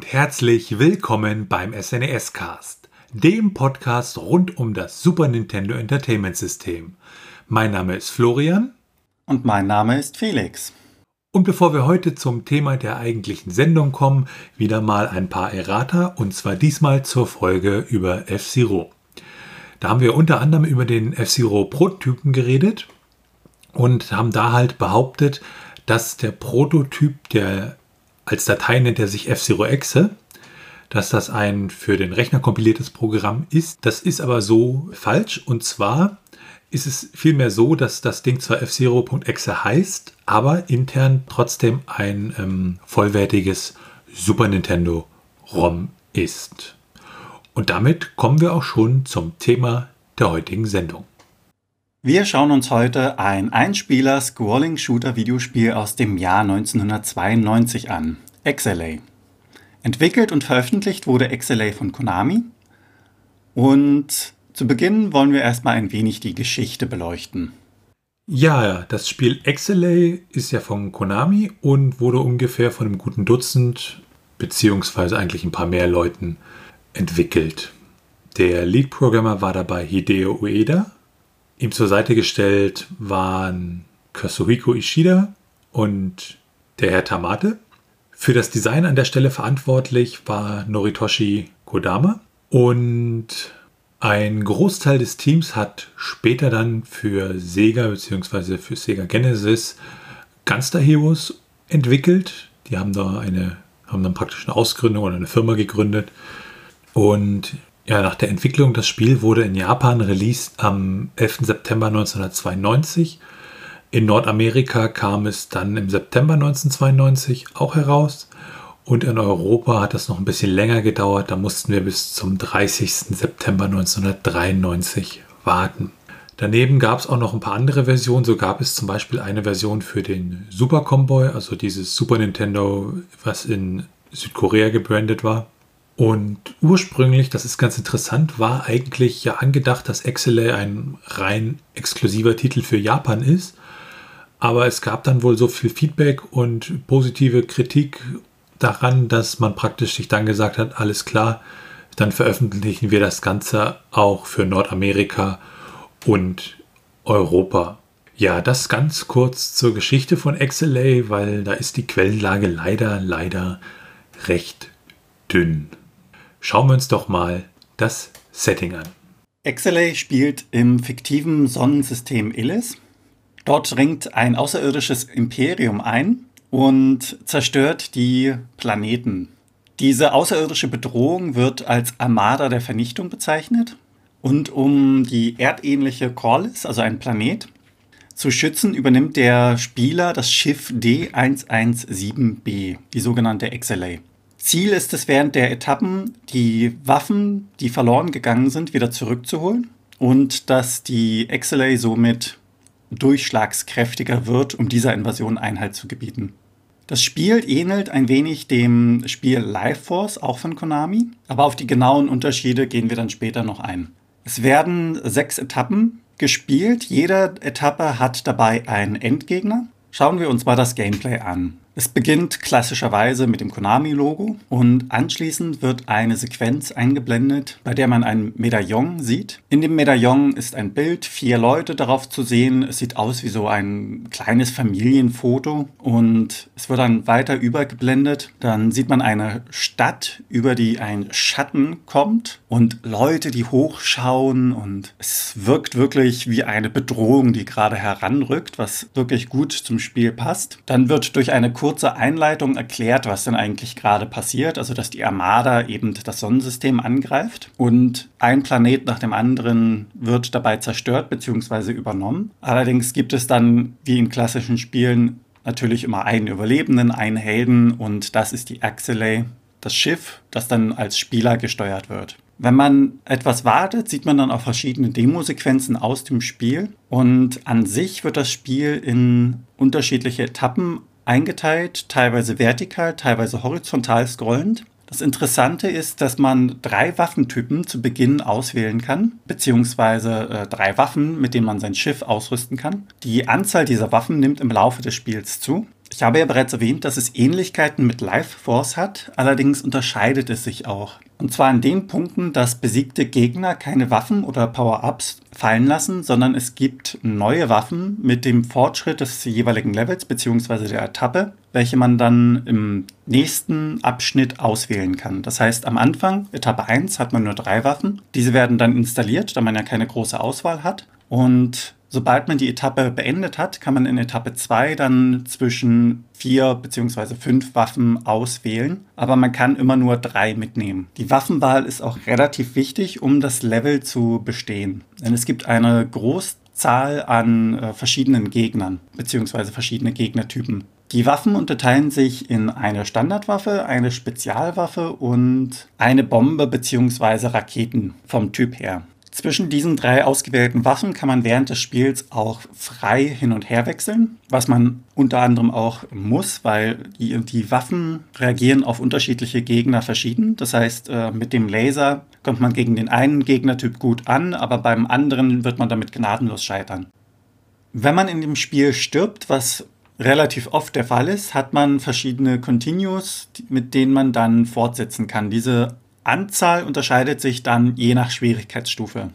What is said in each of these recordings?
Und herzlich willkommen beim SNES Cast, dem Podcast rund um das Super Nintendo Entertainment System. Mein Name ist Florian. Und mein Name ist Felix. Und bevor wir heute zum Thema der eigentlichen Sendung kommen, wieder mal ein paar Errata und zwar diesmal zur Folge über F-Zero. Da haben wir unter anderem über den F-Zero Prototypen geredet und haben da halt behauptet, dass der Prototyp, der als Datei nennt er sich F-Zero Exe, dass das ein für den Rechner kompiliertes Programm ist. Das ist aber so falsch und zwar ist es vielmehr so, dass das Ding zwar F-Zero.exe heißt, aber intern trotzdem ein ähm, vollwertiges Super Nintendo ROM ist. Und damit kommen wir auch schon zum Thema der heutigen Sendung. Wir schauen uns heute ein Einspieler-Scrolling-Shooter-Videospiel aus dem Jahr 1992 an, XLA. Entwickelt und veröffentlicht wurde XLA von Konami und zu Beginn wollen wir erstmal ein wenig die Geschichte beleuchten. Ja, das Spiel XLA ist ja von Konami und wurde ungefähr von einem guten Dutzend, beziehungsweise eigentlich ein paar mehr Leuten entwickelt. Der Lead-Programmer war dabei Hideo Ueda. Ihm zur Seite gestellt waren Kazuhiko Ishida und der Herr Tamate. Für das Design an der Stelle verantwortlich war Noritoshi Kodama und ein Großteil des Teams hat später dann für Sega bzw. für Sega Genesis Gunstar Heroes entwickelt. Die haben da eine, haben dann praktisch eine Ausgründung oder eine Firma gegründet. Und ja, nach der Entwicklung das Spiel wurde in Japan released am 11. September 1992. In Nordamerika kam es dann im September 1992 auch heraus. Und in Europa hat das noch ein bisschen länger gedauert. Da mussten wir bis zum 30. September 1993 warten. Daneben gab es auch noch ein paar andere Versionen. So gab es zum Beispiel eine Version für den Super Comboy, also dieses Super Nintendo, was in Südkorea gebrandet war. Und ursprünglich, das ist ganz interessant, war eigentlich ja angedacht, dass XLA ein rein exklusiver Titel für Japan ist. Aber es gab dann wohl so viel Feedback und positive Kritik daran, dass man praktisch sich dann gesagt hat, alles klar, dann veröffentlichen wir das Ganze auch für Nordamerika und Europa. Ja, das ganz kurz zur Geschichte von XLA, weil da ist die Quellenlage leider, leider recht dünn. Schauen wir uns doch mal das Setting an. XLA spielt im fiktiven Sonnensystem Illis. Dort ringt ein außerirdisches Imperium ein, und zerstört die Planeten. Diese außerirdische Bedrohung wird als Armada der Vernichtung bezeichnet. Und um die erdähnliche Corliss, also ein Planet, zu schützen, übernimmt der Spieler das Schiff D117B, die sogenannte XLA. Ziel ist es während der Etappen, die Waffen, die verloren gegangen sind, wieder zurückzuholen und dass die XLA somit durchschlagskräftiger wird, um dieser Invasion Einhalt zu gebieten. Das Spiel ähnelt ein wenig dem Spiel Life Force, auch von Konami, aber auf die genauen Unterschiede gehen wir dann später noch ein. Es werden sechs Etappen gespielt. Jede Etappe hat dabei einen Endgegner. Schauen wir uns mal das Gameplay an. Es beginnt klassischerweise mit dem Konami-Logo und anschließend wird eine Sequenz eingeblendet, bei der man ein Medaillon sieht. In dem Medaillon ist ein Bild, vier Leute darauf zu sehen. Es sieht aus wie so ein kleines Familienfoto und es wird dann weiter übergeblendet. Dann sieht man eine Stadt, über die ein Schatten kommt und Leute, die hochschauen und es wirkt wirklich wie eine Bedrohung, die gerade heranrückt, was wirklich gut zum Spiel passt. Dann wird durch eine kurze Einleitung erklärt, was denn eigentlich gerade passiert. Also, dass die Armada eben das Sonnensystem angreift und ein Planet nach dem anderen wird dabei zerstört bzw. übernommen. Allerdings gibt es dann, wie in klassischen Spielen, natürlich immer einen Überlebenden, einen Helden und das ist die Axelay, das Schiff, das dann als Spieler gesteuert wird. Wenn man etwas wartet, sieht man dann auch verschiedene Demosequenzen aus dem Spiel. Und an sich wird das Spiel in unterschiedliche Etappen eingeteilt, teilweise vertikal, teilweise horizontal scrollend. Das Interessante ist, dass man drei Waffentypen zu Beginn auswählen kann, beziehungsweise äh, drei Waffen, mit denen man sein Schiff ausrüsten kann. Die Anzahl dieser Waffen nimmt im Laufe des Spiels zu. Ich habe ja bereits erwähnt, dass es Ähnlichkeiten mit Life Force hat, allerdings unterscheidet es sich auch. Und zwar in den Punkten, dass besiegte Gegner keine Waffen oder Power-Ups fallen lassen, sondern es gibt neue Waffen mit dem Fortschritt des jeweiligen Levels bzw. der Etappe, welche man dann im nächsten Abschnitt auswählen kann. Das heißt, am Anfang, Etappe 1, hat man nur drei Waffen. Diese werden dann installiert, da man ja keine große Auswahl hat. Und Sobald man die Etappe beendet hat, kann man in Etappe 2 dann zwischen vier bzw. fünf Waffen auswählen, aber man kann immer nur drei mitnehmen. Die Waffenwahl ist auch relativ wichtig, um das Level zu bestehen. Denn es gibt eine Großzahl an äh, verschiedenen Gegnern bzw. verschiedene Gegnertypen. Die Waffen unterteilen sich in eine Standardwaffe, eine Spezialwaffe und eine Bombe bzw. Raketen vom Typ her. Zwischen diesen drei ausgewählten Waffen kann man während des Spiels auch frei hin und her wechseln, was man unter anderem auch muss, weil die, die Waffen reagieren auf unterschiedliche Gegner verschieden. Das heißt, äh, mit dem Laser kommt man gegen den einen Gegnertyp gut an, aber beim anderen wird man damit gnadenlos scheitern. Wenn man in dem Spiel stirbt, was relativ oft der Fall ist, hat man verschiedene Continues, mit denen man dann fortsetzen kann. Diese Anzahl unterscheidet sich dann je nach Schwierigkeitsstufe.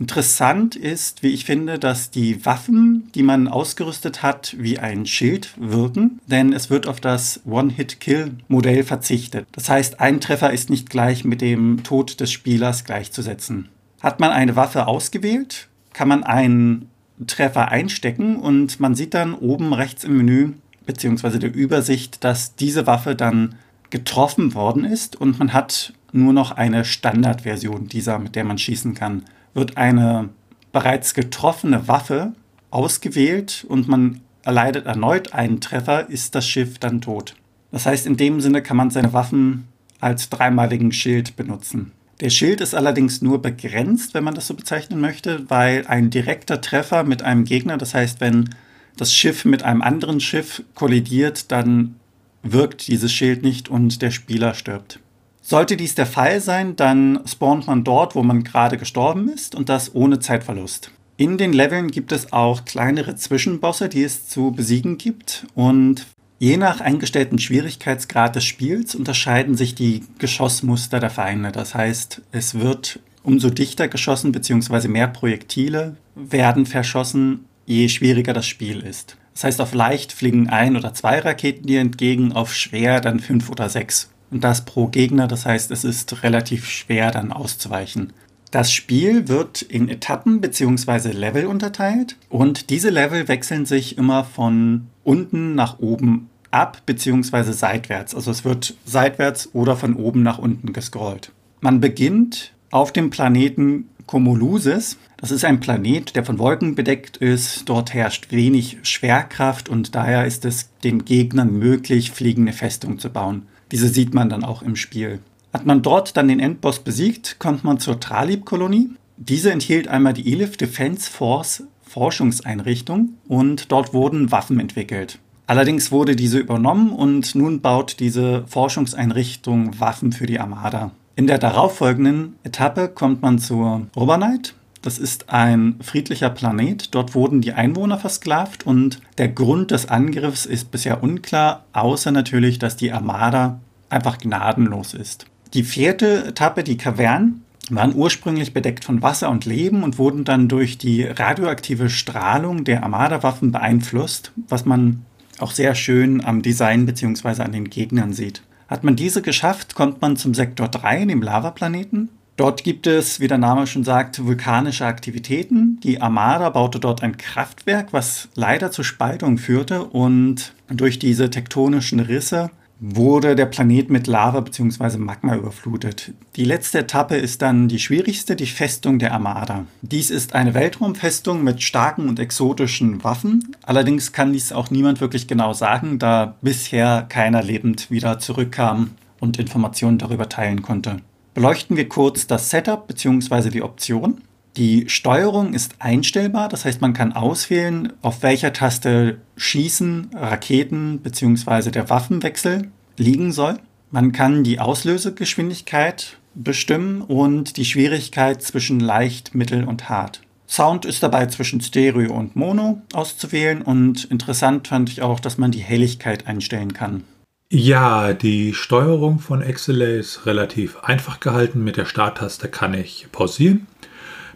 Interessant ist, wie ich finde, dass die Waffen, die man ausgerüstet hat, wie ein Schild wirken, denn es wird auf das One-Hit-Kill-Modell verzichtet. Das heißt, ein Treffer ist nicht gleich mit dem Tod des Spielers gleichzusetzen. Hat man eine Waffe ausgewählt, kann man einen Treffer einstecken und man sieht dann oben rechts im Menü bzw. der Übersicht, dass diese Waffe dann getroffen worden ist und man hat nur noch eine Standardversion dieser, mit der man schießen kann. Wird eine bereits getroffene Waffe ausgewählt und man erleidet erneut einen Treffer, ist das Schiff dann tot. Das heißt, in dem Sinne kann man seine Waffen als dreimaligen Schild benutzen. Der Schild ist allerdings nur begrenzt, wenn man das so bezeichnen möchte, weil ein direkter Treffer mit einem Gegner, das heißt, wenn das Schiff mit einem anderen Schiff kollidiert, dann wirkt dieses Schild nicht und der Spieler stirbt. Sollte dies der Fall sein, dann spawnt man dort, wo man gerade gestorben ist und das ohne Zeitverlust. In den Leveln gibt es auch kleinere Zwischenbosse, die es zu besiegen gibt und je nach eingestellten Schwierigkeitsgrad des Spiels unterscheiden sich die Geschossmuster der Feinde. Das heißt, es wird umso dichter geschossen bzw. mehr Projektile werden verschossen, je schwieriger das Spiel ist. Das heißt, auf leicht fliegen ein oder zwei Raketen dir entgegen, auf schwer dann fünf oder sechs und das pro Gegner. Das heißt, es ist relativ schwer dann auszuweichen. Das Spiel wird in Etappen bzw. Level unterteilt und diese Level wechseln sich immer von unten nach oben ab bzw. seitwärts. Also es wird seitwärts oder von oben nach unten gescrollt. Man beginnt auf dem Planeten Cumulusis. Das ist ein Planet, der von Wolken bedeckt ist. Dort herrscht wenig Schwerkraft und daher ist es den Gegnern möglich, fliegende Festungen zu bauen. Diese sieht man dann auch im Spiel. Hat man dort dann den Endboss besiegt, kommt man zur Tralib-Kolonie. Diese enthielt einmal die Elif Defense Force Forschungseinrichtung und dort wurden Waffen entwickelt. Allerdings wurde diese übernommen und nun baut diese Forschungseinrichtung Waffen für die Armada. In der darauffolgenden Etappe kommt man zur Obernight. Das ist ein friedlicher Planet. Dort wurden die Einwohner versklavt und der Grund des Angriffs ist bisher unklar, außer natürlich, dass die Armada einfach gnadenlos ist. Die vierte Etappe, die Kavernen, waren ursprünglich bedeckt von Wasser und Leben und wurden dann durch die radioaktive Strahlung der Armada-Waffen beeinflusst, was man auch sehr schön am Design bzw. an den Gegnern sieht. Hat man diese geschafft, kommt man zum Sektor 3, dem Lavaplaneten. Dort gibt es, wie der Name schon sagt, vulkanische Aktivitäten. Die Armada baute dort ein Kraftwerk, was leider zur Spaltung führte und durch diese tektonischen Risse wurde der Planet mit Lava bzw. Magma überflutet. Die letzte Etappe ist dann die schwierigste, die Festung der Armada. Dies ist eine Weltraumfestung mit starken und exotischen Waffen. Allerdings kann dies auch niemand wirklich genau sagen, da bisher keiner lebend wieder zurückkam und Informationen darüber teilen konnte beleuchten wir kurz das Setup bzw. die Option. Die Steuerung ist einstellbar, das heißt man kann auswählen, auf welcher Taste Schießen, Raketen bzw. der Waffenwechsel liegen soll. Man kann die Auslösegeschwindigkeit bestimmen und die Schwierigkeit zwischen leicht, mittel und hart. Sound ist dabei zwischen Stereo und Mono auszuwählen und interessant fand ich auch, dass man die Helligkeit einstellen kann. Ja, die Steuerung von XLA ist relativ einfach gehalten. Mit der Starttaste kann ich pausieren.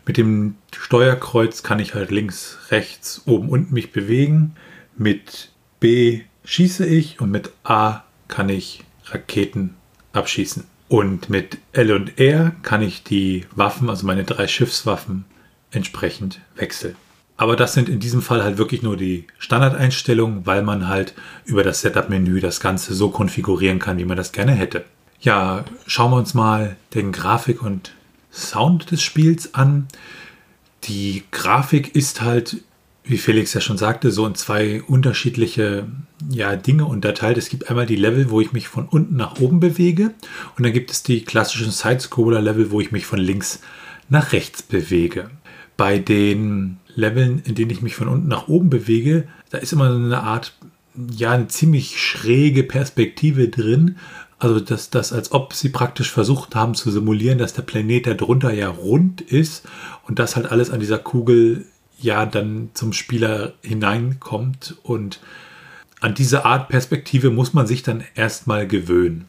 Mit dem Steuerkreuz kann ich halt links, rechts, oben, unten mich bewegen. Mit B schieße ich und mit A kann ich Raketen abschießen. Und mit L und R kann ich die Waffen, also meine drei Schiffswaffen, entsprechend wechseln. Aber das sind in diesem Fall halt wirklich nur die Standardeinstellungen, weil man halt über das Setup-Menü das Ganze so konfigurieren kann, wie man das gerne hätte. Ja, schauen wir uns mal den Grafik und Sound des Spiels an. Die Grafik ist halt, wie Felix ja schon sagte, so in zwei unterschiedliche ja, Dinge unterteilt. Es gibt einmal die Level, wo ich mich von unten nach oben bewege und dann gibt es die klassischen Sidescroller-Level, wo ich mich von links nach rechts bewege. Bei den Leveln, in denen ich mich von unten nach oben bewege, da ist immer so eine Art, ja, eine ziemlich schräge Perspektive drin. Also, dass das, als ob sie praktisch versucht haben zu simulieren, dass der Planet darunter ja rund ist und das halt alles an dieser Kugel ja dann zum Spieler hineinkommt. Und an diese Art Perspektive muss man sich dann erstmal gewöhnen.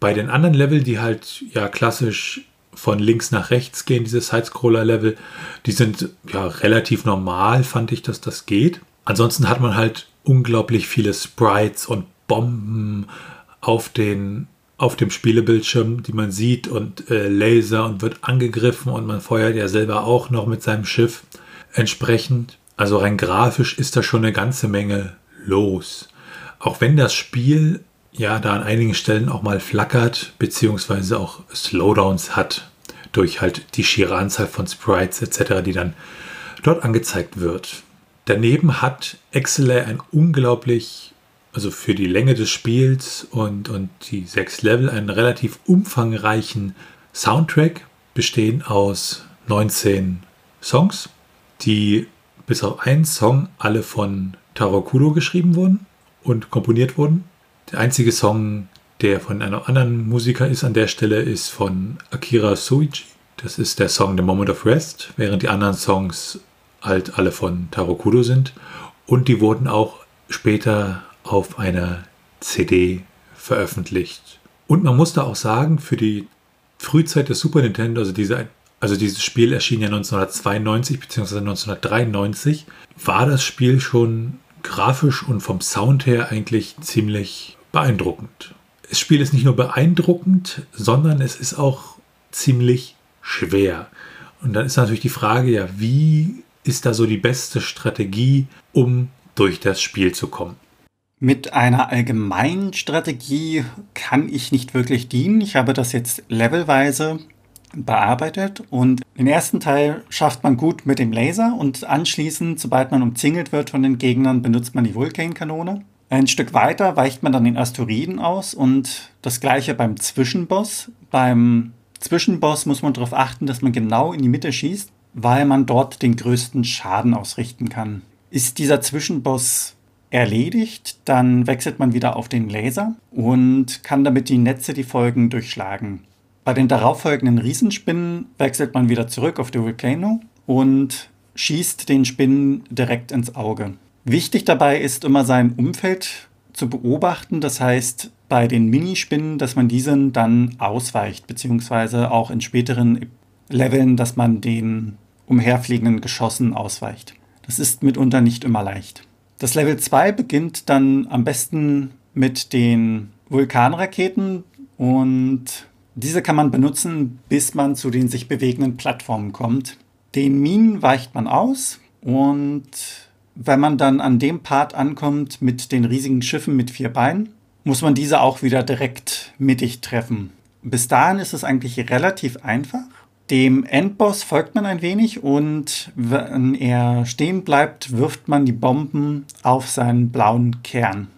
Bei den anderen Level, die halt ja klassisch von links nach rechts gehen, diese Sidescroller-Level, die sind ja relativ normal, fand ich, dass das geht. Ansonsten hat man halt unglaublich viele Sprites und Bomben auf, den, auf dem Spielebildschirm, die man sieht und äh, Laser und wird angegriffen und man feuert ja selber auch noch mit seinem Schiff entsprechend. Also rein grafisch ist da schon eine ganze Menge los. Auch wenn das Spiel ja da an einigen Stellen auch mal flackert, beziehungsweise auch Slowdowns hat, durch halt die schiere Anzahl von Sprites etc., die dann dort angezeigt wird. Daneben hat XLA ein unglaublich, also für die Länge des Spiels und, und die sechs Level, einen relativ umfangreichen Soundtrack, bestehen aus 19 Songs, die bis auf einen Song alle von Taro Kudo geschrieben wurden und komponiert wurden. Der einzige Song, der von einem anderen Musiker ist an der Stelle, ist von Akira Soichi. Das ist der Song The Moment of Rest, während die anderen Songs halt alle von Taro Kudo sind. Und die wurden auch später auf einer CD veröffentlicht. Und man muss da auch sagen, für die Frühzeit des Super Nintendo, also, diese, also dieses Spiel erschien ja 1992 bzw. 1993, war das Spiel schon grafisch und vom Sound her eigentlich ziemlich beeindruckend. Das Spiel ist nicht nur beeindruckend, sondern es ist auch ziemlich schwer. Und dann ist natürlich die Frage, ja, wie ist da so die beste Strategie, um durch das Spiel zu kommen? Mit einer allgemeinen Strategie kann ich nicht wirklich dienen. Ich habe das jetzt levelweise bearbeitet und den ersten Teil schafft man gut mit dem Laser und anschließend, sobald man umzingelt wird von den Gegnern, benutzt man die Vulkankanone. Ein Stück weiter weicht man dann den Asteroiden aus und das gleiche beim Zwischenboss. Beim Zwischenboss muss man darauf achten, dass man genau in die Mitte schießt, weil man dort den größten Schaden ausrichten kann. Ist dieser Zwischenboss erledigt, dann wechselt man wieder auf den Laser und kann damit die Netze, die folgen, durchschlagen. Bei den darauffolgenden Riesenspinnen wechselt man wieder zurück auf die Volcano und schießt den Spinnen direkt ins Auge. Wichtig dabei ist immer sein Umfeld zu beobachten. Das heißt, bei den Minispinnen, dass man diesen dann ausweicht, beziehungsweise auch in späteren Leveln, dass man den umherfliegenden Geschossen ausweicht. Das ist mitunter nicht immer leicht. Das Level 2 beginnt dann am besten mit den Vulkanraketen und diese kann man benutzen, bis man zu den sich bewegenden Plattformen kommt. Den Minen weicht man aus und wenn man dann an dem Part ankommt mit den riesigen Schiffen mit vier Beinen, muss man diese auch wieder direkt mittig treffen. Bis dahin ist es eigentlich relativ einfach. Dem Endboss folgt man ein wenig und wenn er stehen bleibt, wirft man die Bomben auf seinen blauen Kern.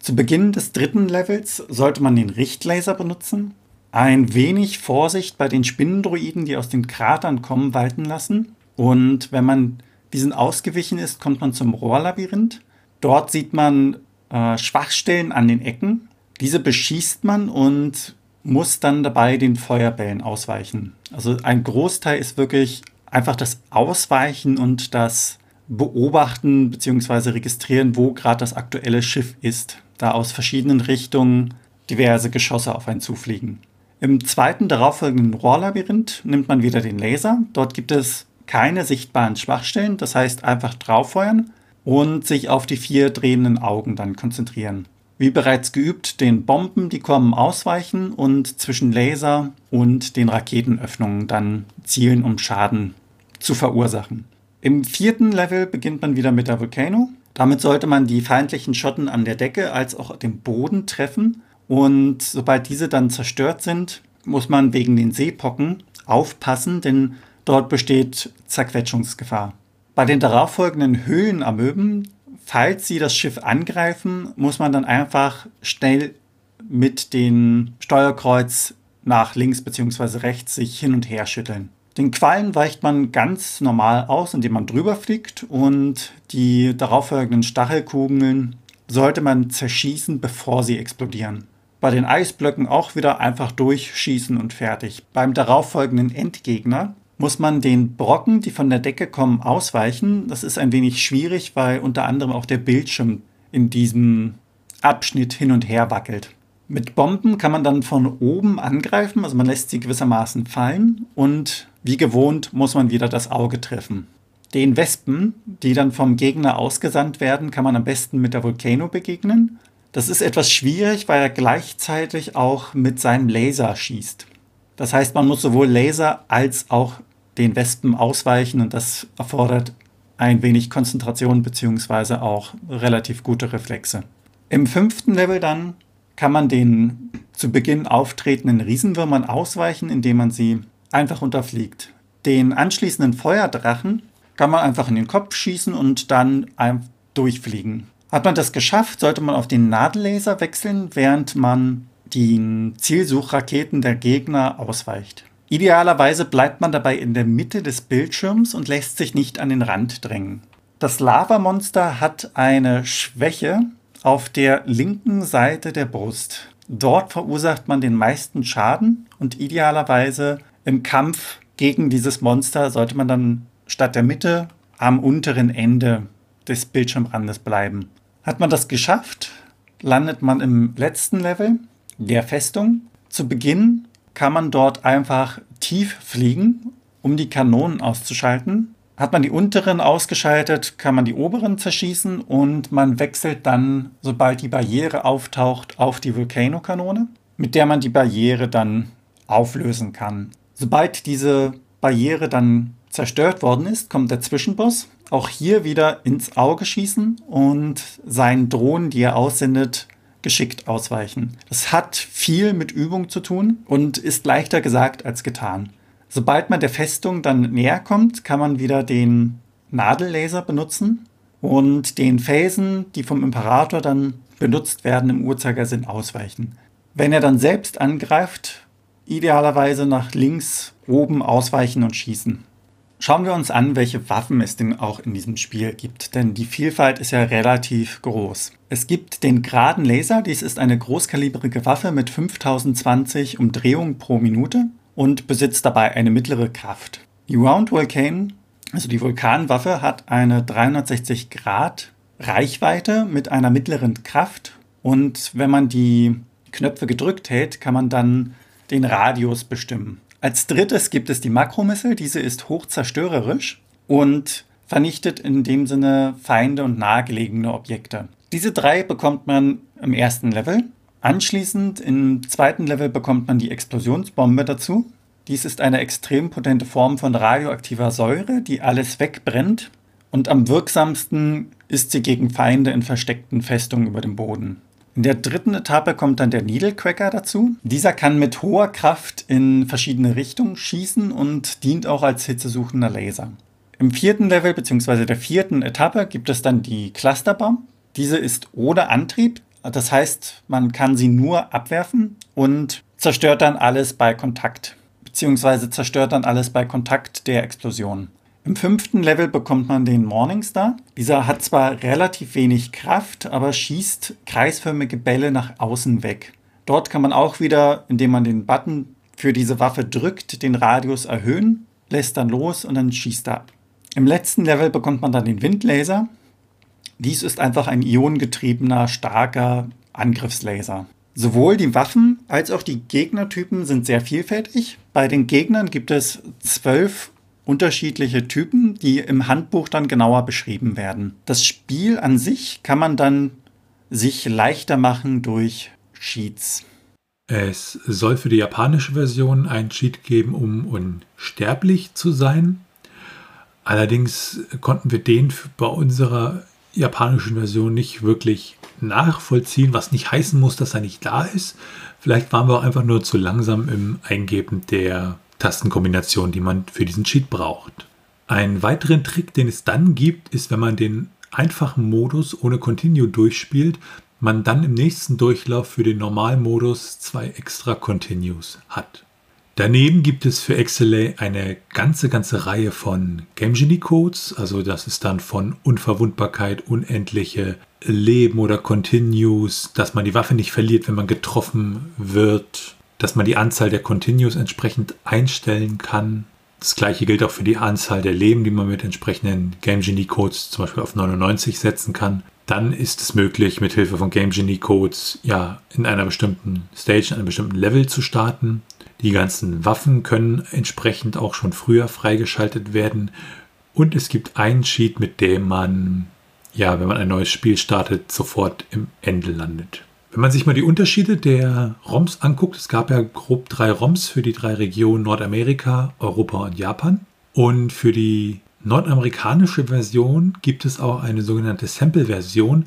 Zu Beginn des dritten Levels sollte man den Richtlaser benutzen, ein wenig Vorsicht bei den Spinnendroiden, die aus den Kratern kommen, walten lassen. Und wenn man diesen ausgewichen ist, kommt man zum Rohrlabyrinth. Dort sieht man äh, Schwachstellen an den Ecken. Diese beschießt man und muss dann dabei den Feuerbällen ausweichen. Also ein Großteil ist wirklich einfach das Ausweichen und das Beobachten bzw. registrieren, wo gerade das aktuelle Schiff ist, da aus verschiedenen Richtungen diverse Geschosse auf einen zufliegen. Im zweiten darauffolgenden Rohrlabyrinth nimmt man wieder den Laser. Dort gibt es keine sichtbaren Schwachstellen, das heißt einfach drauffeuern und sich auf die vier drehenden Augen dann konzentrieren. Wie bereits geübt, den Bomben, die kommen, ausweichen und zwischen Laser und den Raketenöffnungen dann zielen, um Schaden zu verursachen. Im vierten Level beginnt man wieder mit der Volcano. Damit sollte man die feindlichen Schotten an der Decke als auch dem Boden treffen. Und sobald diese dann zerstört sind, muss man wegen den Seepocken aufpassen, denn dort besteht Zerquetschungsgefahr. Bei den darauffolgenden Höhlenamöben, falls sie das Schiff angreifen, muss man dann einfach schnell mit dem Steuerkreuz nach links bzw. rechts sich hin und her schütteln. Den Quallen weicht man ganz normal aus, indem man drüber fliegt und die darauffolgenden Stachelkugeln sollte man zerschießen, bevor sie explodieren. Bei den Eisblöcken auch wieder einfach durchschießen und fertig. Beim darauffolgenden Endgegner muss man den Brocken, die von der Decke kommen, ausweichen. Das ist ein wenig schwierig, weil unter anderem auch der Bildschirm in diesem Abschnitt hin und her wackelt. Mit Bomben kann man dann von oben angreifen, also man lässt sie gewissermaßen fallen und wie gewohnt muss man wieder das Auge treffen. Den Wespen, die dann vom Gegner ausgesandt werden, kann man am besten mit der Volcano begegnen. Das ist etwas schwierig, weil er gleichzeitig auch mit seinem Laser schießt. Das heißt, man muss sowohl Laser als auch den Wespen ausweichen und das erfordert ein wenig Konzentration bzw. auch relativ gute Reflexe. Im fünften Level dann kann man den zu Beginn auftretenden Riesenwürmern ausweichen, indem man sie einfach unterfliegt. Den anschließenden Feuerdrachen kann man einfach in den Kopf schießen und dann durchfliegen. Hat man das geschafft, sollte man auf den Nadellaser wechseln, während man die Zielsuchraketen der Gegner ausweicht. Idealerweise bleibt man dabei in der Mitte des Bildschirms und lässt sich nicht an den Rand drängen. Das Lavamonster hat eine Schwäche auf der linken Seite der Brust. Dort verursacht man den meisten Schaden und idealerweise im Kampf gegen dieses Monster sollte man dann statt der Mitte am unteren Ende des Bildschirmrandes bleiben. Hat man das geschafft, landet man im letzten Level der Festung. Zu Beginn kann man dort einfach tief fliegen, um die Kanonen auszuschalten. Hat man die unteren ausgeschaltet, kann man die oberen zerschießen und man wechselt dann, sobald die Barriere auftaucht, auf die Volcano-Kanone, mit der man die Barriere dann auflösen kann. Sobald diese Barriere dann zerstört worden ist, kommt der Zwischenboss. Auch hier wieder ins Auge schießen und seinen Drohnen, die er aussendet, geschickt ausweichen. Das hat viel mit Übung zu tun und ist leichter gesagt als getan. Sobald man der Festung dann näher kommt, kann man wieder den Nadellaser benutzen und den Felsen, die vom Imperator dann benutzt werden, im Uhrzeigersinn ausweichen. Wenn er dann selbst angreift, idealerweise nach links oben ausweichen und schießen. Schauen wir uns an, welche Waffen es denn auch in diesem Spiel gibt, denn die Vielfalt ist ja relativ groß. Es gibt den geraden Laser, dies ist eine großkalibrige Waffe mit 5020 Umdrehungen pro Minute und besitzt dabei eine mittlere Kraft. Die Round Vulcan, also die Vulkanwaffe, hat eine 360 Grad Reichweite mit einer mittleren Kraft und wenn man die Knöpfe gedrückt hält, kann man dann den Radius bestimmen. Als drittes gibt es die Makromissel. Diese ist hochzerstörerisch und vernichtet in dem Sinne Feinde und nahegelegene Objekte. Diese drei bekommt man im ersten Level. Anschließend im zweiten Level bekommt man die Explosionsbombe dazu. Dies ist eine extrem potente Form von radioaktiver Säure, die alles wegbrennt. Und am wirksamsten ist sie gegen Feinde in versteckten Festungen über dem Boden. In der dritten Etappe kommt dann der Needle Cracker dazu. Dieser kann mit hoher Kraft in verschiedene Richtungen schießen und dient auch als hitzesuchender Laser. Im vierten Level bzw. der vierten Etappe gibt es dann die Clusterbomb. Diese ist ohne Antrieb, das heißt, man kann sie nur abwerfen und zerstört dann alles bei Kontakt, beziehungsweise zerstört dann alles bei Kontakt der Explosion. Im fünften Level bekommt man den Morningstar. Dieser hat zwar relativ wenig Kraft, aber schießt kreisförmige Bälle nach außen weg. Dort kann man auch wieder, indem man den Button für diese Waffe drückt, den Radius erhöhen lässt dann los und dann schießt er ab. Im letzten Level bekommt man dann den Windlaser. Dies ist einfach ein ionengetriebener, starker Angriffslaser. Sowohl die Waffen als auch die Gegnertypen sind sehr vielfältig. Bei den Gegnern gibt es zwölf unterschiedliche Typen, die im Handbuch dann genauer beschrieben werden. Das Spiel an sich kann man dann sich leichter machen durch Cheats. Es soll für die japanische Version einen Cheat geben, um unsterblich zu sein. Allerdings konnten wir den bei unserer japanischen Version nicht wirklich nachvollziehen, was nicht heißen muss, dass er nicht da ist. Vielleicht waren wir auch einfach nur zu langsam im Eingeben der Tastenkombination, die man für diesen Cheat braucht. Ein weiteren Trick, den es dann gibt, ist, wenn man den einfachen Modus ohne Continue durchspielt, man dann im nächsten Durchlauf für den Normalmodus zwei extra Continues hat. Daneben gibt es für XLA eine ganze, ganze Reihe von Game-Genie-Codes. Also das ist dann von Unverwundbarkeit, unendliche Leben oder Continues, dass man die Waffe nicht verliert, wenn man getroffen wird, dass man die Anzahl der Continues entsprechend einstellen kann. Das gleiche gilt auch für die Anzahl der Leben, die man mit entsprechenden Game Genie Codes zum Beispiel auf 99 setzen kann. Dann ist es möglich, mit Hilfe von Game Genie Codes ja in einer bestimmten Stage, in einem bestimmten Level zu starten. Die ganzen Waffen können entsprechend auch schon früher freigeschaltet werden. Und es gibt einen Cheat, mit dem man, ja, wenn man ein neues Spiel startet, sofort im Ende landet. Wenn man sich mal die Unterschiede der ROMs anguckt, es gab ja grob drei ROMs für die drei Regionen Nordamerika, Europa und Japan. Und für die nordamerikanische Version gibt es auch eine sogenannte Sample-Version.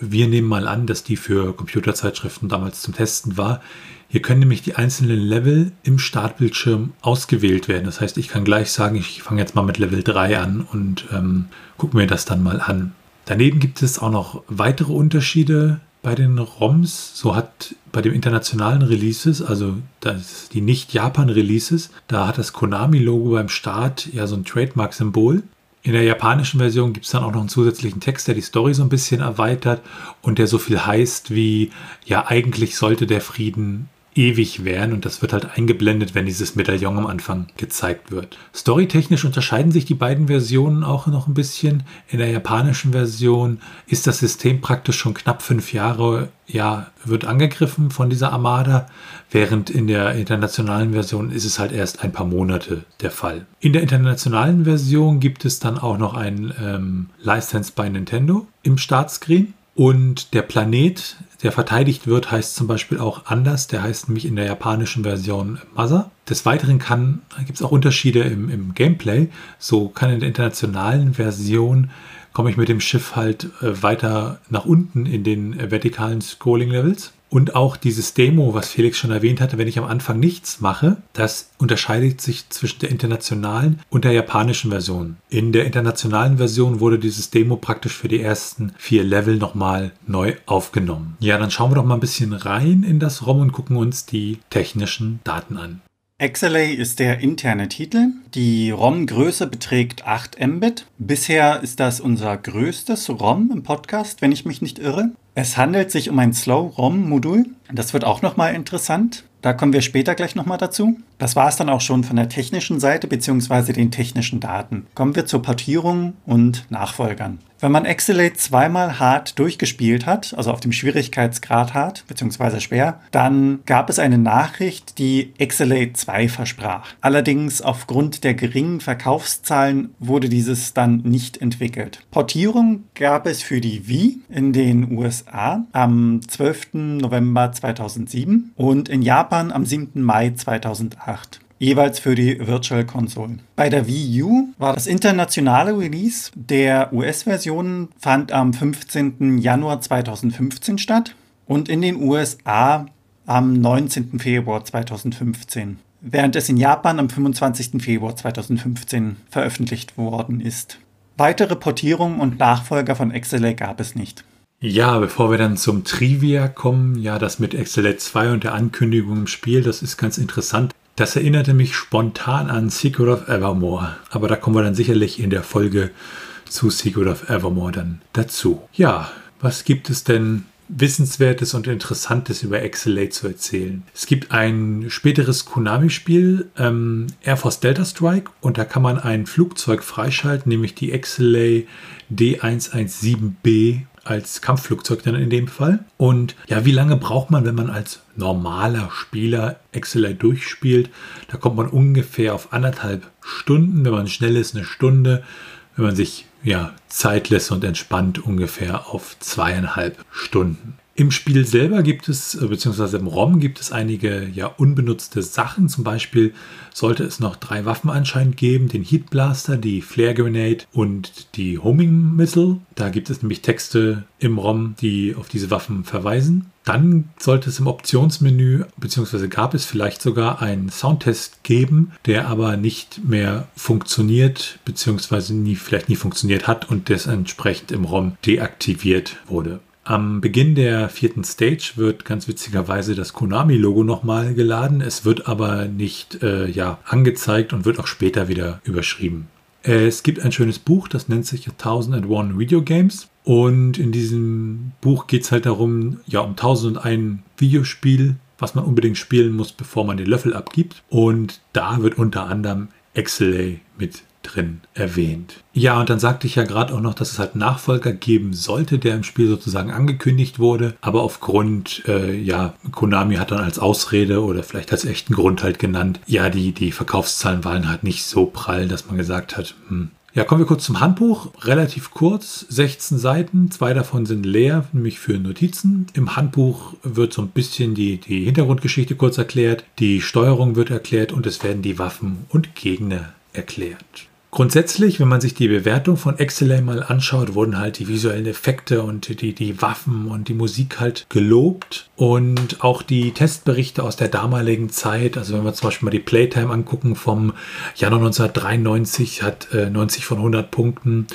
Wir nehmen mal an, dass die für Computerzeitschriften damals zum Testen war. Hier können nämlich die einzelnen Level im Startbildschirm ausgewählt werden. Das heißt, ich kann gleich sagen, ich fange jetzt mal mit Level 3 an und ähm, gucke mir das dann mal an. Daneben gibt es auch noch weitere Unterschiede bei den ROMs. So hat bei den internationalen Releases, also das, die Nicht-Japan-Releases, da hat das Konami-Logo beim Start ja so ein Trademark-Symbol. In der japanischen Version gibt es dann auch noch einen zusätzlichen Text, der die Story so ein bisschen erweitert und der so viel heißt wie, ja, eigentlich sollte der Frieden ewig wären und das wird halt eingeblendet, wenn dieses Medaillon am Anfang gezeigt wird. Storytechnisch unterscheiden sich die beiden Versionen auch noch ein bisschen. In der japanischen Version ist das System praktisch schon knapp fünf Jahre, ja, wird angegriffen von dieser Armada, während in der internationalen Version ist es halt erst ein paar Monate der Fall. In der internationalen Version gibt es dann auch noch ein ähm, License bei Nintendo im Startscreen. Und der Planet, der verteidigt wird, heißt zum Beispiel auch anders. Der heißt nämlich in der japanischen Version Mother. Des Weiteren gibt es auch Unterschiede im, im, Gameplay. So kann in der internationalen Version komme ich mit dem Schiff halt äh, weiter nach unten in den äh, vertikalen Scrolling-Levels. Und auch dieses Demo, was Felix schon erwähnt hatte, wenn ich am Anfang nichts mache, das unterscheidet sich zwischen der internationalen und der japanischen Version. In der internationalen Version wurde dieses Demo praktisch für die ersten vier Level nochmal neu aufgenommen. Ja, dann schauen wir doch mal ein bisschen rein in das ROM und gucken uns die technischen Daten an. XLA ist der interne Titel. Die ROM-Größe beträgt 8 Mbit. Bisher ist das unser größtes ROM im Podcast, wenn ich mich nicht irre. Es handelt sich um ein Slow-ROM-Modul. Das wird auch nochmal interessant. Da kommen wir später gleich nochmal dazu. Das war es dann auch schon von der technischen Seite bzw. den technischen Daten. Kommen wir zur Portierung und Nachfolgern. Wenn man Excelate zweimal hart durchgespielt hat, also auf dem Schwierigkeitsgrad hart bzw. schwer, dann gab es eine Nachricht, die Excelate 2 versprach. Allerdings aufgrund der geringen Verkaufszahlen wurde dieses dann nicht entwickelt. Portierung gab es für die Wii in den USA am 12. November 2007 und in Japan am 7. Mai 2008 jeweils für die Virtual Console. Bei der Wii U war das internationale Release der US-Version fand am 15. Januar 2015 statt und in den USA am 19. Februar 2015, während es in Japan am 25. Februar 2015 veröffentlicht worden ist. Weitere Portierungen und Nachfolger von XLA gab es nicht. Ja, bevor wir dann zum Trivia kommen, ja, das mit XLA 2 und der Ankündigung im Spiel, das ist ganz interessant. Das erinnerte mich spontan an Secret of Evermore, aber da kommen wir dann sicherlich in der Folge zu Secret of Evermore dann dazu. Ja, was gibt es denn Wissenswertes und Interessantes über XLA zu erzählen. Es gibt ein späteres Konami-Spiel, ähm, Air Force Delta Strike, und da kann man ein Flugzeug freischalten, nämlich die XLA D117B als Kampfflugzeug dann in dem Fall. Und ja, wie lange braucht man, wenn man als normaler Spieler XLA durchspielt? Da kommt man ungefähr auf anderthalb Stunden, wenn man schnell ist, eine Stunde. Wenn man sich ja, Zeit lässt und entspannt ungefähr auf zweieinhalb Stunden. Im Spiel selber gibt es, äh, beziehungsweise im ROM gibt es einige ja unbenutzte Sachen. Zum Beispiel sollte es noch drei Waffen anscheinend geben: den Heat Blaster, die Flare Grenade und die Homing Missile. Da gibt es nämlich Texte im ROM, die auf diese Waffen verweisen. Dann sollte es im Optionsmenü, beziehungsweise gab es vielleicht sogar einen Soundtest geben, der aber nicht mehr funktioniert, beziehungsweise nie, vielleicht nie funktioniert hat und das entsprechend im ROM deaktiviert wurde. Am Beginn der vierten Stage wird ganz witzigerweise das Konami-Logo nochmal geladen. Es wird aber nicht äh, ja, angezeigt und wird auch später wieder überschrieben. Es gibt ein schönes Buch, das nennt sich A Thousand and One Video Games. Und in diesem Buch geht es halt darum, ja, um 1001 Videospiel, was man unbedingt spielen muss, bevor man den Löffel abgibt. Und da wird unter anderem XLA mit drin erwähnt. Ja, und dann sagte ich ja gerade auch noch, dass es halt Nachfolger geben sollte, der im Spiel sozusagen angekündigt wurde. Aber aufgrund, äh, ja, Konami hat dann als Ausrede oder vielleicht als echten Grund halt genannt, ja, die, die Verkaufszahlen waren halt nicht so prall, dass man gesagt hat, hm, ja, kommen wir kurz zum Handbuch. Relativ kurz, 16 Seiten. Zwei davon sind leer, nämlich für Notizen. Im Handbuch wird so ein bisschen die, die Hintergrundgeschichte kurz erklärt, die Steuerung wird erklärt und es werden die Waffen und Gegner erklärt. Grundsätzlich, wenn man sich die Bewertung von XLA mal anschaut, wurden halt die visuellen Effekte und die, die Waffen und die Musik halt gelobt. Und auch die Testberichte aus der damaligen Zeit, also wenn wir zum Beispiel mal die Playtime angucken vom Januar 1993, hat äh, 90 von 100 Punkten.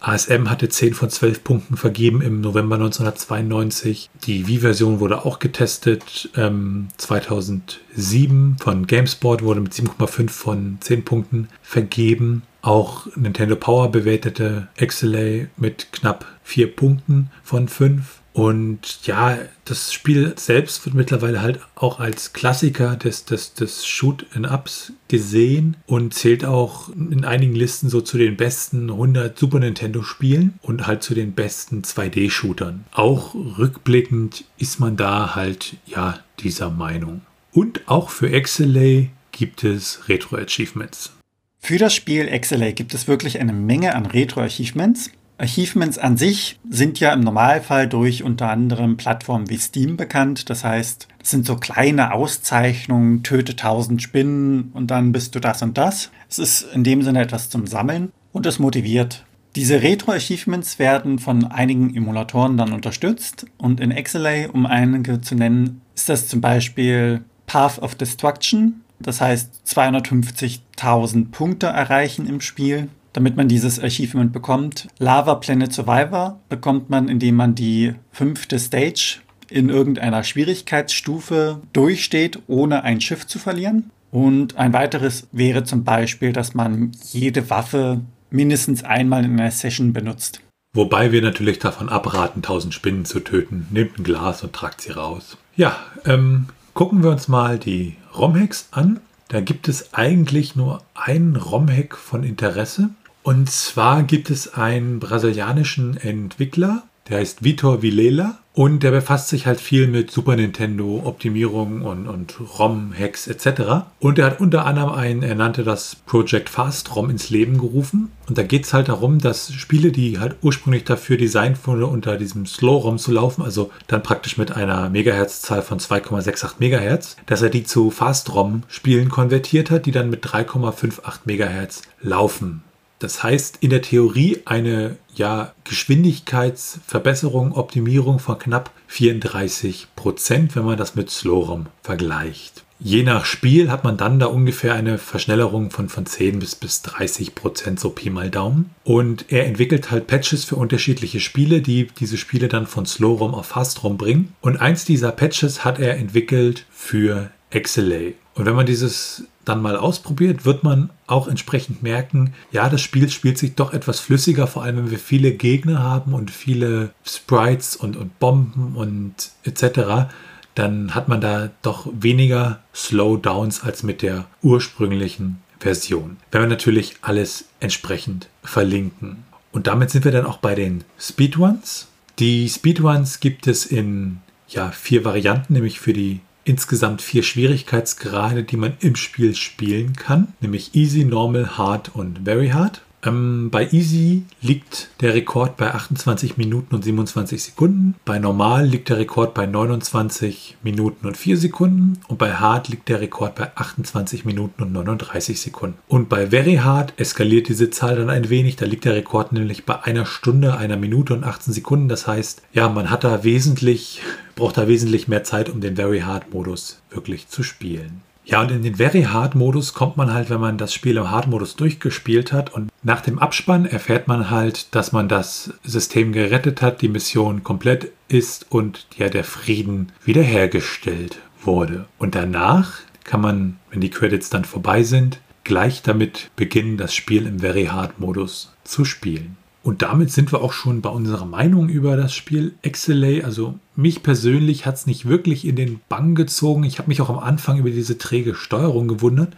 ASM hatte 10 von 12 Punkten vergeben im November 1992. Die Wii-Version wurde auch getestet. Ähm, 2007 von GameSpot wurde mit 7,5 von 10 Punkten vergeben. Auch Nintendo Power bewertete XLA mit knapp vier Punkten von fünf. Und ja, das Spiel selbst wird mittlerweile halt auch als Klassiker des, des, des Shoot-in-Ups gesehen und zählt auch in einigen Listen so zu den besten 100 Super Nintendo-Spielen und halt zu den besten 2D-Shootern. Auch rückblickend ist man da halt, ja, dieser Meinung. Und auch für XLA gibt es Retro-Achievements. Für das Spiel XLA gibt es wirklich eine Menge an Retro-Achievements. Achievements an sich sind ja im Normalfall durch unter anderem Plattformen wie Steam bekannt. Das heißt, es sind so kleine Auszeichnungen, töte 1000 Spinnen und dann bist du das und das. Es ist in dem Sinne etwas zum Sammeln und es motiviert. Diese Retro-Achievements werden von einigen Emulatoren dann unterstützt und in XLA, um einige zu nennen, ist das zum Beispiel Path of Destruction, das heißt 250.000 Punkte erreichen im Spiel, damit man dieses Achievement bekommt. Lava Planet Survivor bekommt man, indem man die fünfte Stage in irgendeiner Schwierigkeitsstufe durchsteht, ohne ein Schiff zu verlieren. Und ein weiteres wäre zum Beispiel, dass man jede Waffe mindestens einmal in einer Session benutzt. Wobei wir natürlich davon abraten, 1000 Spinnen zu töten. Nehmt ein Glas und tragt sie raus. Ja, ähm, gucken wir uns mal die ROM-Hacks an. Da gibt es eigentlich nur einen ROM-Hack von Interesse. Und zwar gibt es einen brasilianischen Entwickler, der heißt Vitor Vilela und der befasst sich halt viel mit Super Nintendo Optimierung und, und ROM-Hacks etc. Und er hat unter anderem ein, er nannte das Project Fast ROM ins Leben gerufen. Und da geht es halt darum, dass Spiele, die halt ursprünglich dafür designt wurden, unter diesem Slow ROM zu laufen, also dann praktisch mit einer Megahertz-Zahl von 2,68 Megahertz, dass er die zu Fast ROM Spielen konvertiert hat, die dann mit 3,58 Megahertz laufen. Das heißt in der Theorie eine ja, Geschwindigkeitsverbesserung, Optimierung von knapp 34 Prozent, wenn man das mit Slowrom vergleicht. Je nach Spiel hat man dann da ungefähr eine Verschnellerung von, von 10 bis, bis 30 Prozent, so Pi mal Daumen. Und er entwickelt halt Patches für unterschiedliche Spiele, die diese Spiele dann von Slowrom auf Fastrom bringen. Und eins dieser Patches hat er entwickelt für XLA. Und wenn man dieses dann mal ausprobiert, wird man auch entsprechend merken, ja, das Spiel spielt sich doch etwas flüssiger, vor allem wenn wir viele Gegner haben und viele Sprites und, und Bomben und etc., dann hat man da doch weniger Slowdowns als mit der ursprünglichen Version. Wenn wir natürlich alles entsprechend verlinken. Und damit sind wir dann auch bei den Speedruns. Die Speedruns gibt es in ja, vier Varianten, nämlich für die insgesamt vier Schwierigkeitsgrade, die man im Spiel spielen kann, nämlich Easy, Normal, Hard und Very Hard. Ähm, bei Easy liegt der Rekord bei 28 Minuten und 27 Sekunden. Bei Normal liegt der Rekord bei 29 Minuten und 4 Sekunden. Und bei Hard liegt der Rekord bei 28 Minuten und 39 Sekunden. Und bei Very Hard eskaliert diese Zahl dann ein wenig. Da liegt der Rekord nämlich bei einer Stunde, einer Minute und 18 Sekunden. Das heißt, ja, man hat da wesentlich, braucht da wesentlich mehr Zeit, um den Very Hard Modus wirklich zu spielen. Ja, und in den Very Hard Modus kommt man halt, wenn man das Spiel im Hard Modus durchgespielt hat und nach dem Abspann erfährt man halt, dass man das System gerettet hat, die Mission komplett ist und ja der Frieden wiederhergestellt wurde. Und danach kann man, wenn die Credits dann vorbei sind, gleich damit beginnen, das Spiel im Very Hard Modus zu spielen. Und damit sind wir auch schon bei unserer Meinung über das Spiel Excelay. Also mich persönlich hat es nicht wirklich in den Bann gezogen. Ich habe mich auch am Anfang über diese träge Steuerung gewundert.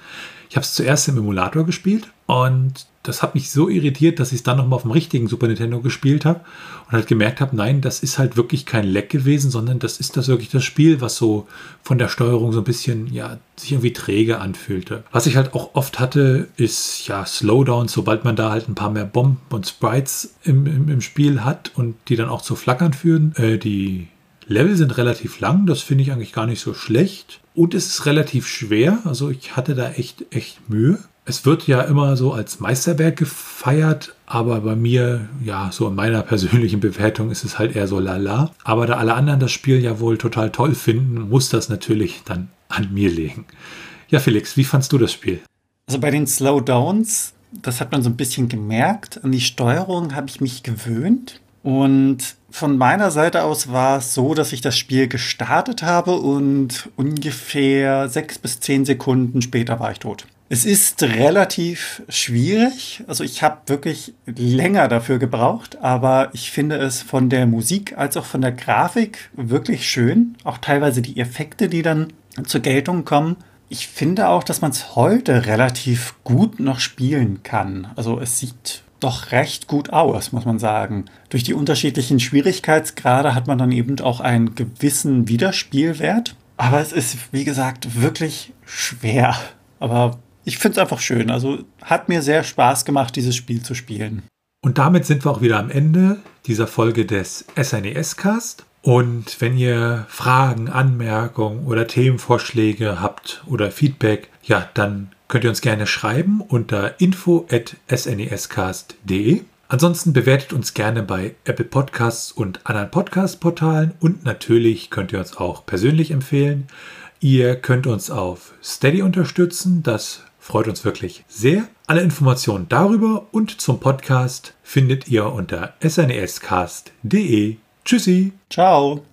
Ich habe es zuerst im Emulator gespielt und das hat mich so irritiert, dass ich es dann nochmal auf dem richtigen Super Nintendo gespielt habe und halt gemerkt habe, nein, das ist halt wirklich kein Leck gewesen, sondern das ist das wirklich das Spiel, was so von der Steuerung so ein bisschen, ja, sich irgendwie träge anfühlte. Was ich halt auch oft hatte, ist ja Slowdown, sobald man da halt ein paar mehr Bomben und Sprites im, im, im Spiel hat und die dann auch zu Flackern führen. Äh, die Level sind relativ lang, das finde ich eigentlich gar nicht so schlecht. Und es ist relativ schwer, also ich hatte da echt, echt Mühe es wird ja immer so als Meisterwerk gefeiert, aber bei mir, ja, so in meiner persönlichen Bewertung ist es halt eher so lala. Aber da alle anderen das Spiel ja wohl total toll finden, muss das natürlich dann an mir liegen. Ja, Felix, wie fandst du das Spiel? Also bei den Slowdowns, das hat man so ein bisschen gemerkt. An die Steuerung habe ich mich gewöhnt. Und von meiner Seite aus war es so, dass ich das Spiel gestartet habe und ungefähr sechs bis zehn Sekunden später war ich tot. Es ist relativ schwierig. Also ich habe wirklich länger dafür gebraucht, aber ich finde es von der Musik als auch von der Grafik wirklich schön. Auch teilweise die Effekte, die dann zur Geltung kommen. Ich finde auch, dass man es heute relativ gut noch spielen kann. Also es sieht doch recht gut aus, muss man sagen. Durch die unterschiedlichen Schwierigkeitsgrade hat man dann eben auch einen gewissen Wiederspielwert. Aber es ist, wie gesagt, wirklich schwer. Aber ich finde es einfach schön. Also hat mir sehr Spaß gemacht, dieses Spiel zu spielen. Und damit sind wir auch wieder am Ende dieser Folge des SNES Cast. Und wenn ihr Fragen, Anmerkungen oder Themenvorschläge habt oder Feedback, ja, dann könnt ihr uns gerne schreiben unter info@snescast.de. Ansonsten bewertet uns gerne bei Apple Podcasts und anderen Podcast-Portalen und natürlich könnt ihr uns auch persönlich empfehlen. Ihr könnt uns auf Steady unterstützen, das Freut uns wirklich sehr. Alle Informationen darüber und zum Podcast findet ihr unter snescast.de. Tschüssi. Ciao.